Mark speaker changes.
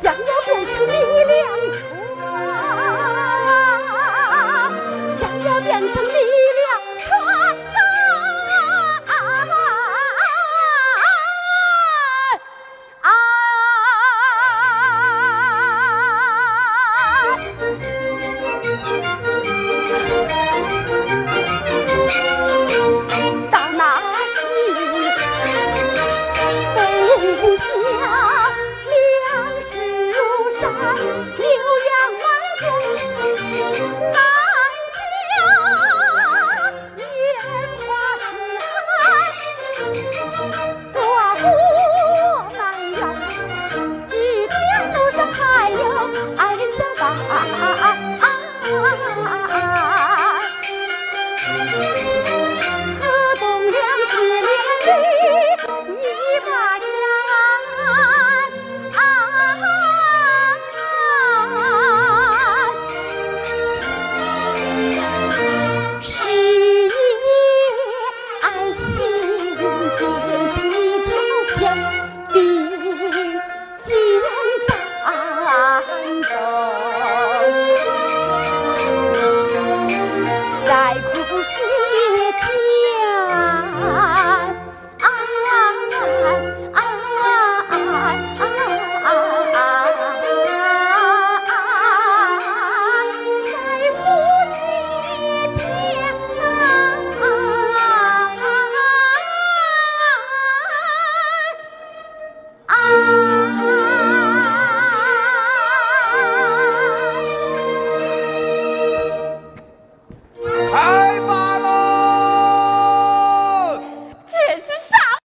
Speaker 1: 家